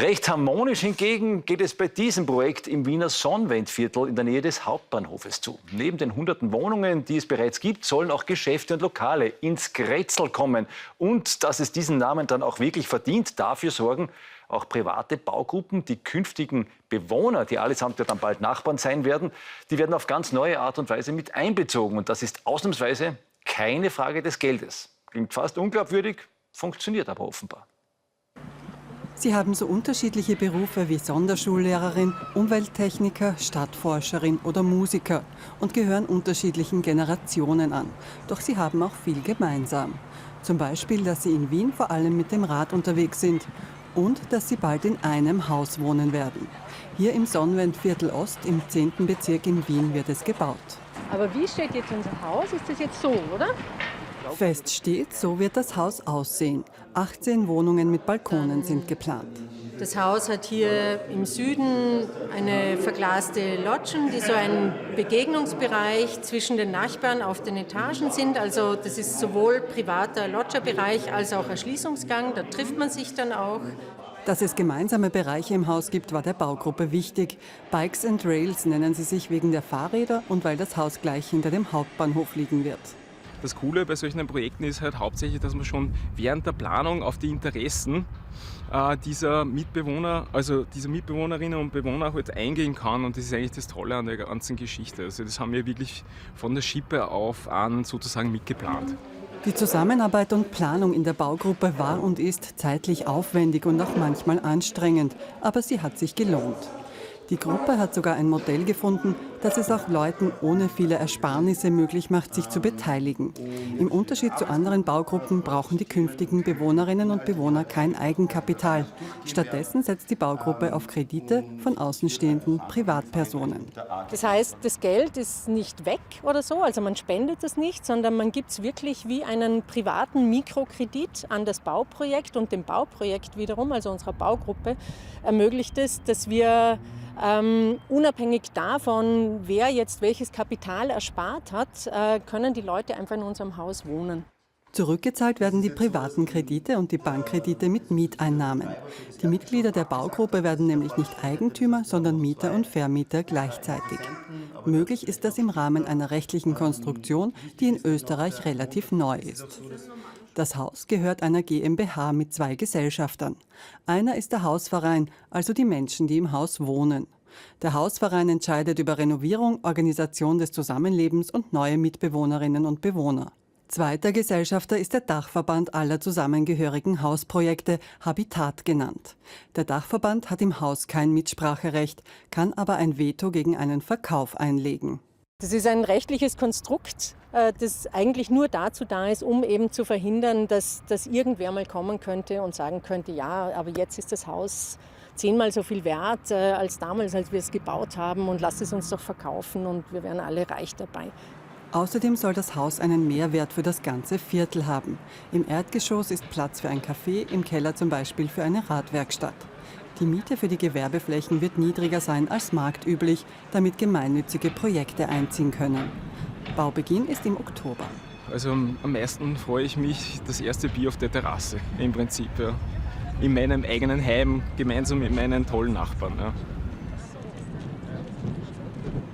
Recht harmonisch hingegen geht es bei diesem Projekt im Wiener Sonnenwendviertel in der Nähe des Hauptbahnhofes zu. Neben den hunderten Wohnungen, die es bereits gibt, sollen auch Geschäfte und Lokale ins Grätzl kommen. Und dass es diesen Namen dann auch wirklich verdient, dafür sorgen auch private Baugruppen, die künftigen Bewohner, die allesamt ja dann bald Nachbarn sein werden, die werden auf ganz neue Art und Weise mit einbezogen. Und das ist ausnahmsweise keine Frage des Geldes. Klingt fast unglaubwürdig, funktioniert aber offenbar. Sie haben so unterschiedliche Berufe wie Sonderschullehrerin, Umwelttechniker, Stadtforscherin oder Musiker und gehören unterschiedlichen Generationen an. Doch sie haben auch viel gemeinsam. Zum Beispiel, dass sie in Wien vor allem mit dem Rad unterwegs sind und dass sie bald in einem Haus wohnen werden. Hier im Sonnenwendviertel Ost im 10. Bezirk in Wien wird es gebaut. Aber wie steht jetzt unser Haus? Ist das jetzt so, oder? Fest steht, so wird das Haus aussehen. 18 Wohnungen mit Balkonen sind geplant. Das Haus hat hier im Süden eine verglaste Lodgen, die so ein Begegnungsbereich zwischen den Nachbarn auf den Etagen sind. Also das ist sowohl privater Lodgerbereich als auch Erschließungsgang. Da trifft man sich dann auch. Dass es gemeinsame Bereiche im Haus gibt, war der Baugruppe wichtig. Bikes and Rails nennen sie sich wegen der Fahrräder und weil das Haus gleich hinter dem Hauptbahnhof liegen wird. Das Coole bei solchen Projekten ist halt hauptsächlich, dass man schon während der Planung auf die Interessen äh, dieser Mitbewohner, also dieser Mitbewohnerinnen und Bewohner halt eingehen kann und das ist eigentlich das Tolle an der ganzen Geschichte. Also das haben wir wirklich von der Schippe auf an sozusagen mitgeplant. Die Zusammenarbeit und Planung in der Baugruppe war und ist zeitlich aufwendig und auch manchmal anstrengend, aber sie hat sich gelohnt. Die Gruppe hat sogar ein Modell gefunden, das es auch Leuten ohne viele Ersparnisse möglich macht, sich zu beteiligen. Im Unterschied zu anderen Baugruppen brauchen die künftigen Bewohnerinnen und Bewohner kein Eigenkapital. Stattdessen setzt die Baugruppe auf Kredite von außenstehenden Privatpersonen. Das heißt, das Geld ist nicht weg oder so, also man spendet es nicht, sondern man gibt es wirklich wie einen privaten Mikrokredit an das Bauprojekt und dem Bauprojekt wiederum, also unserer Baugruppe, ermöglicht es, dass wir ähm, unabhängig davon, wer jetzt welches Kapital erspart hat, äh, können die Leute einfach in unserem Haus wohnen. Zurückgezahlt werden die privaten Kredite und die Bankkredite mit Mieteinnahmen. Die Mitglieder der Baugruppe werden nämlich nicht Eigentümer, sondern Mieter und Vermieter gleichzeitig. Möglich ist das im Rahmen einer rechtlichen Konstruktion, die in Österreich relativ neu ist. Das Haus gehört einer GmbH mit zwei Gesellschaftern. Einer ist der Hausverein, also die Menschen, die im Haus wohnen. Der Hausverein entscheidet über Renovierung, Organisation des Zusammenlebens und neue Mitbewohnerinnen und Bewohner. Zweiter Gesellschafter ist der Dachverband aller zusammengehörigen Hausprojekte, Habitat genannt. Der Dachverband hat im Haus kein Mitspracherecht, kann aber ein Veto gegen einen Verkauf einlegen. Das ist ein rechtliches Konstrukt, das eigentlich nur dazu da ist, um eben zu verhindern, dass, dass irgendwer mal kommen könnte und sagen könnte, ja, aber jetzt ist das Haus zehnmal so viel wert äh, als damals, als wir es gebaut haben und lasst es uns doch verkaufen und wir wären alle reich dabei. Außerdem soll das Haus einen Mehrwert für das ganze Viertel haben. Im Erdgeschoss ist Platz für ein Café, im Keller zum Beispiel für eine Radwerkstatt. Die Miete für die Gewerbeflächen wird niedriger sein als marktüblich, damit gemeinnützige Projekte einziehen können. Baubeginn ist im Oktober. Also am meisten freue ich mich das erste Bier auf der Terrasse im Prinzip. Ja. In meinem eigenen Heim gemeinsam mit meinen tollen Nachbarn. Ja.